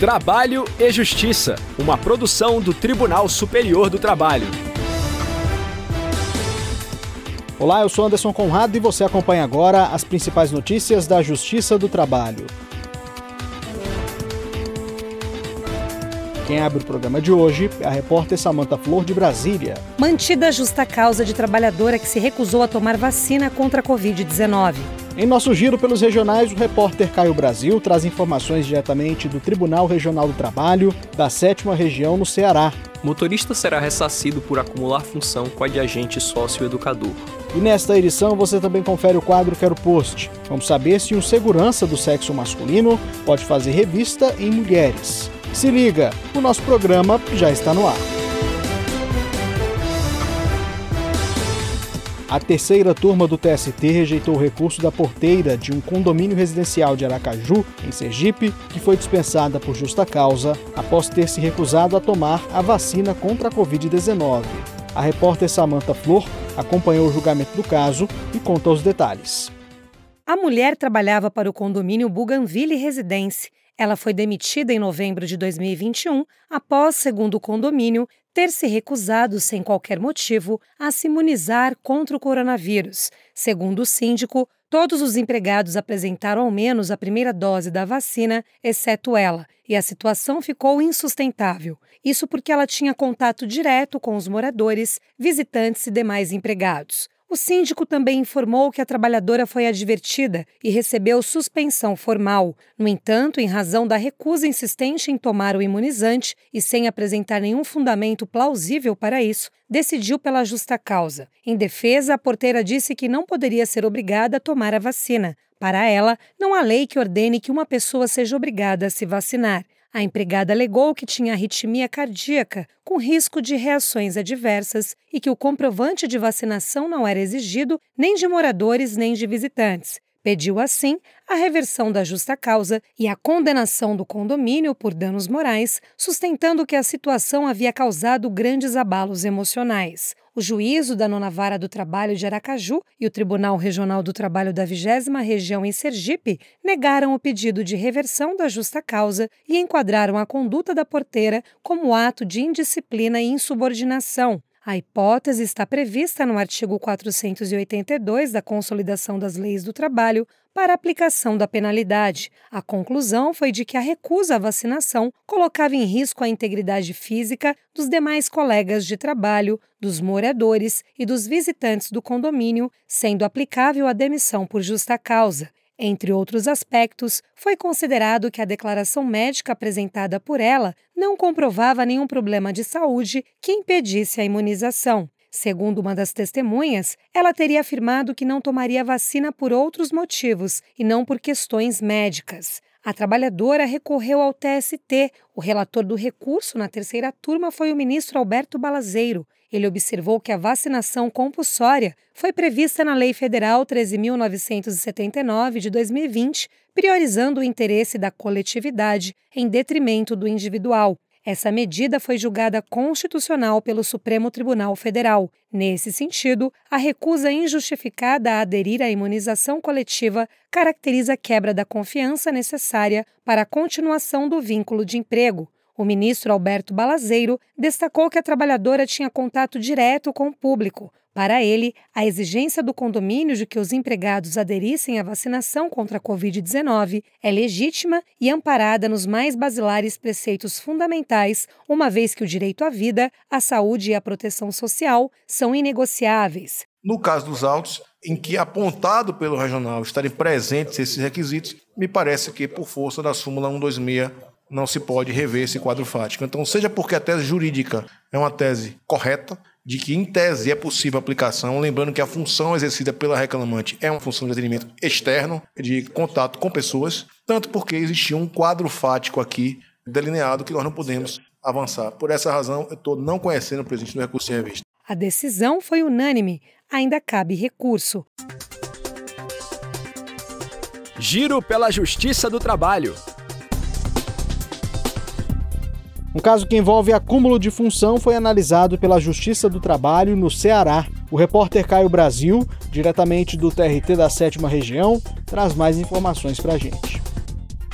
Trabalho e Justiça, uma produção do Tribunal Superior do Trabalho. Olá, eu sou Anderson Conrado e você acompanha agora as principais notícias da Justiça do Trabalho. Quem abre o programa de hoje é a repórter Samanta Flor de Brasília. Mantida a justa causa de trabalhadora que se recusou a tomar vacina contra a Covid-19. Em nosso giro pelos regionais, o repórter Caio Brasil traz informações diretamente do Tribunal Regional do Trabalho da 7 Região no Ceará. Motorista será ressarcido por acumular função com adjacente sócio-educador. E nesta edição você também confere o quadro Quero Post. Vamos saber se um segurança do sexo masculino pode fazer revista em mulheres. Se liga, o nosso programa já está no ar. A terceira turma do TST rejeitou o recurso da porteira de um condomínio residencial de Aracaju, em Sergipe, que foi dispensada por justa causa após ter se recusado a tomar a vacina contra a Covid-19. A repórter Samantha Flor acompanhou o julgamento do caso e conta os detalhes. A mulher trabalhava para o condomínio Bougainville Residência ela foi demitida em novembro de 2021 após, segundo o condomínio, ter se recusado sem qualquer motivo a se imunizar contra o coronavírus. Segundo o síndico, todos os empregados apresentaram ao menos a primeira dose da vacina, exceto ela, e a situação ficou insustentável. Isso porque ela tinha contato direto com os moradores, visitantes e demais empregados. O síndico também informou que a trabalhadora foi advertida e recebeu suspensão formal. No entanto, em razão da recusa insistente em tomar o imunizante e sem apresentar nenhum fundamento plausível para isso, decidiu pela justa causa. Em defesa, a porteira disse que não poderia ser obrigada a tomar a vacina. Para ela, não há lei que ordene que uma pessoa seja obrigada a se vacinar. A empregada alegou que tinha arritmia cardíaca, com risco de reações adversas, e que o comprovante de vacinação não era exigido nem de moradores nem de visitantes. Pediu, assim, a reversão da justa causa e a condenação do condomínio por danos morais, sustentando que a situação havia causado grandes abalos emocionais. O juízo da nona vara do trabalho de Aracaju e o Tribunal Regional do Trabalho da 20 Região em Sergipe negaram o pedido de reversão da justa causa e enquadraram a conduta da porteira como ato de indisciplina e insubordinação, a hipótese está prevista no artigo 482 da Consolidação das Leis do Trabalho para aplicação da penalidade. A conclusão foi de que a recusa à vacinação colocava em risco a integridade física dos demais colegas de trabalho, dos moradores e dos visitantes do condomínio, sendo aplicável a demissão por justa causa. Entre outros aspectos, foi considerado que a declaração médica apresentada por ela não comprovava nenhum problema de saúde que impedisse a imunização. Segundo uma das testemunhas, ela teria afirmado que não tomaria vacina por outros motivos e não por questões médicas. A trabalhadora recorreu ao TST. O relator do recurso na terceira turma foi o ministro Alberto Balazeiro. Ele observou que a vacinação compulsória foi prevista na Lei Federal 13.979 de 2020, priorizando o interesse da coletividade em detrimento do individual. Essa medida foi julgada constitucional pelo Supremo Tribunal Federal. Nesse sentido, a recusa injustificada a aderir à imunização coletiva caracteriza a quebra da confiança necessária para a continuação do vínculo de emprego. O ministro Alberto Balazeiro destacou que a trabalhadora tinha contato direto com o público, para ele, a exigência do condomínio de que os empregados aderissem à vacinação contra a Covid-19 é legítima e amparada nos mais basilares preceitos fundamentais, uma vez que o direito à vida, à saúde e à proteção social são inegociáveis. No caso dos autos, em que apontado pelo regional estarem presentes esses requisitos, me parece que, por força da súmula 126, não se pode rever esse quadro fático. Então, seja porque a tese jurídica é uma tese correta, de que, em tese, é possível aplicação, lembrando que a função exercida pela reclamante é uma função de atendimento externo, de contato com pessoas, tanto porque existia um quadro fático aqui delineado que nós não podemos avançar. Por essa razão, eu estou não conhecendo o presidente do recurso em revista. A decisão foi unânime, ainda cabe recurso. Giro pela Justiça do Trabalho. Um caso que envolve acúmulo de função foi analisado pela Justiça do Trabalho no Ceará. O repórter Caio Brasil, diretamente do TRT da 7 Região, traz mais informações para a gente.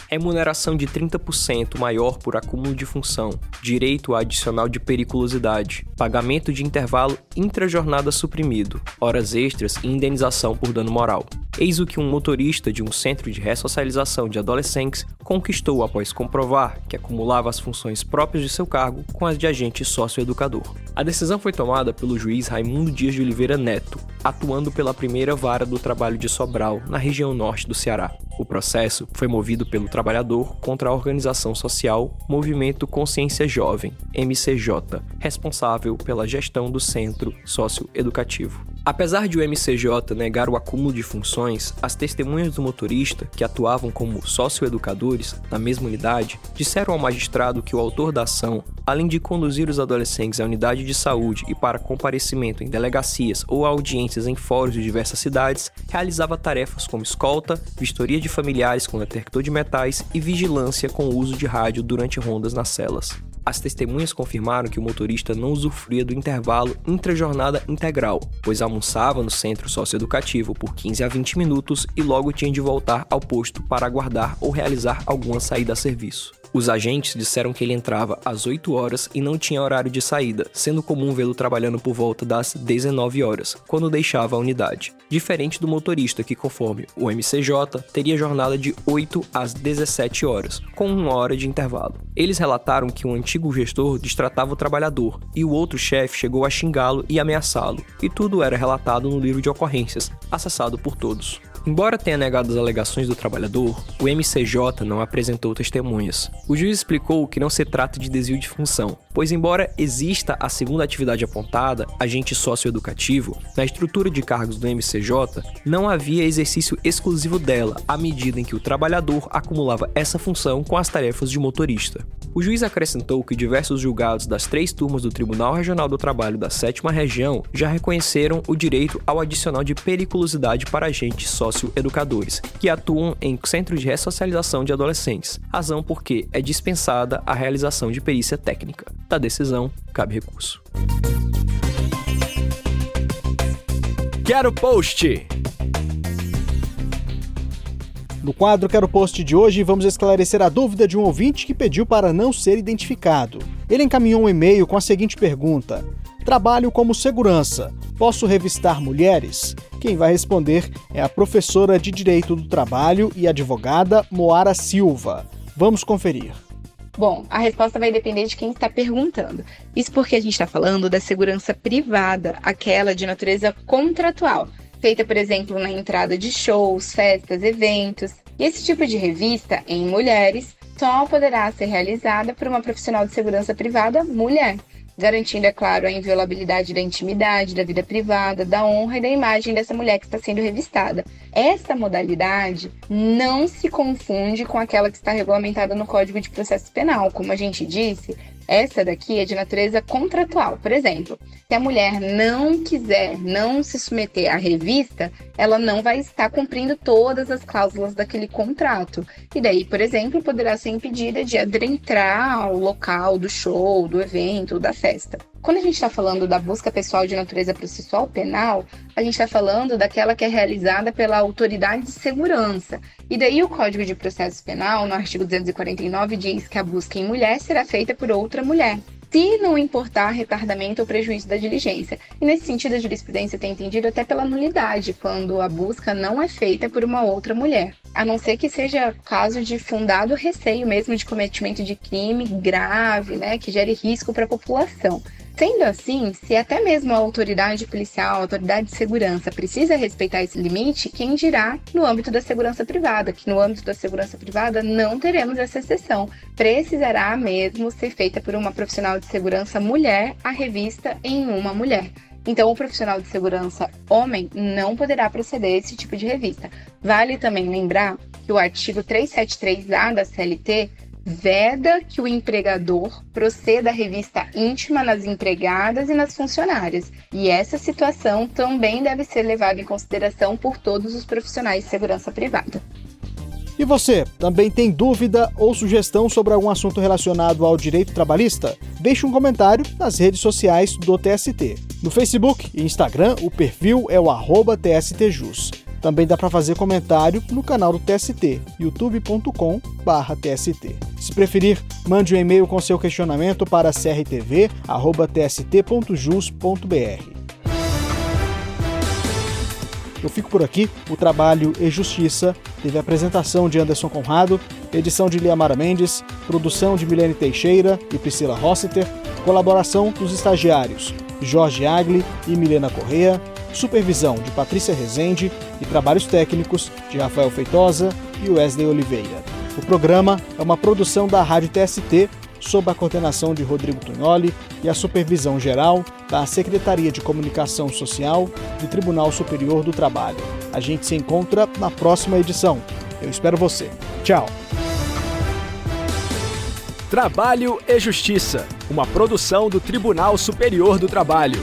Remuneração de 30% maior por acúmulo de função, direito adicional de periculosidade, pagamento de intervalo intrajornada suprimido, horas extras e indenização por dano moral. Eis o que um motorista de um centro de ressocialização de adolescentes conquistou após comprovar que acumulava as funções próprias de seu cargo com as de agente socioeducador. A decisão foi tomada pelo juiz Raimundo Dias de Oliveira Neto, atuando pela primeira vara do trabalho de Sobral, na região norte do Ceará. O processo foi movido pelo trabalhador contra a organização social Movimento Consciência Jovem, MCJ, responsável pela gestão do centro socioeducativo. Apesar de o MCJ negar o acúmulo de funções, as testemunhas do motorista, que atuavam como socioeducadores na mesma unidade, disseram ao magistrado que o autor da ação, além de conduzir os adolescentes à unidade de saúde e para comparecimento em delegacias ou audiências em fóruns de diversas cidades, realizava tarefas como escolta, vistoria de familiares com detector de metais e vigilância com o uso de rádio durante rondas nas celas. As testemunhas confirmaram que o motorista não usufruía do intervalo intra-jornada integral, pois almoçava no centro socioeducativo por 15 a 20 minutos e logo tinha de voltar ao posto para aguardar ou realizar alguma saída a serviço. Os agentes disseram que ele entrava às 8 horas e não tinha horário de saída, sendo comum vê-lo trabalhando por volta das 19 horas, quando deixava a unidade. Diferente do motorista, que, conforme o MCJ, teria jornada de 8 às 17 horas, com uma hora de intervalo. Eles relataram que um antigo gestor destratava o trabalhador e o outro chefe chegou a xingá-lo e ameaçá-lo, e tudo era relatado no livro de ocorrências, acessado por todos. Embora tenha negado as alegações do trabalhador, o MCJ não apresentou testemunhas. O juiz explicou que não se trata de desvio de função, pois, embora exista a segunda atividade apontada, agente socioeducativo, na estrutura de cargos do MCJ, não havia exercício exclusivo dela, à medida em que o trabalhador acumulava essa função com as tarefas de motorista. O juiz acrescentou que diversos julgados das três turmas do Tribunal Regional do Trabalho da Sétima Região já reconheceram o direito ao adicional de periculosidade para agentes socioeducadores, que atuam em centros de ressocialização de adolescentes, razão porque é dispensada a realização de perícia técnica. Da decisão, cabe recurso. Quero post! No quadro Quero Post de hoje, vamos esclarecer a dúvida de um ouvinte que pediu para não ser identificado. Ele encaminhou um e-mail com a seguinte pergunta: Trabalho como segurança. Posso revistar mulheres? Quem vai responder é a professora de Direito do Trabalho e advogada Moara Silva. Vamos conferir. Bom, a resposta vai depender de quem está perguntando. Isso porque a gente está falando da segurança privada, aquela de natureza contratual feita, por exemplo, na entrada de shows, festas, eventos. E esse tipo de revista, em mulheres, só poderá ser realizada por uma profissional de segurança privada mulher, garantindo, é claro, a inviolabilidade da intimidade, da vida privada, da honra e da imagem dessa mulher que está sendo revistada. Esta modalidade não se confunde com aquela que está regulamentada no Código de Processo Penal. Como a gente disse, essa daqui é de natureza contratual. Por exemplo, se a mulher não quiser não se submeter à revista, ela não vai estar cumprindo todas as cláusulas daquele contrato. E daí, por exemplo, poderá ser impedida de adentrar ao local do show, do evento, da festa. Quando a gente está falando da busca pessoal de natureza processual penal, a gente está falando daquela que é realizada pela autoridade de segurança. E daí o Código de Processo Penal, no artigo 249, diz que a busca em mulher será feita por outra mulher se não importar retardamento ou prejuízo da diligência. E nesse sentido, a jurisprudência tem entendido até pela nulidade, quando a busca não é feita por uma outra mulher. A não ser que seja caso de fundado receio mesmo de cometimento de crime grave, né, que gere risco para a população. Sendo assim, se até mesmo a autoridade policial, a autoridade de segurança precisa respeitar esse limite, quem dirá no âmbito da segurança privada, que no âmbito da segurança privada não teremos essa exceção. Precisará mesmo ser feita por uma profissional de segurança mulher a revista em uma mulher. Então, o profissional de segurança homem não poderá proceder a esse tipo de revista. Vale também lembrar que o artigo 373A da CLT veda que o empregador proceda à revista íntima nas empregadas e nas funcionárias. E essa situação também deve ser levada em consideração por todos os profissionais de segurança privada. E você, também tem dúvida ou sugestão sobre algum assunto relacionado ao direito trabalhista? Deixe um comentário nas redes sociais do TST. No Facebook e Instagram, o perfil é o TSTJus. Também dá para fazer comentário no canal do TST, youtube.com/tst. Se preferir, mande um e-mail com seu questionamento para crtv@tst.jus.br. Eu fico por aqui. O trabalho e Justiça teve a apresentação de Anderson Conrado, edição de Liamara Mendes, produção de Milene Teixeira e Priscila Rossiter, colaboração dos estagiários Jorge Agli e Milena Correa, supervisão de Patrícia Rezende e trabalhos técnicos de Rafael Feitosa e Wesley Oliveira. O programa é uma produção da Rádio TST sob a coordenação de Rodrigo Tunholi e a supervisão geral da Secretaria de Comunicação Social do Tribunal Superior do Trabalho. A gente se encontra na próxima edição. Eu espero você. Tchau. Trabalho e Justiça, uma produção do Tribunal Superior do Trabalho.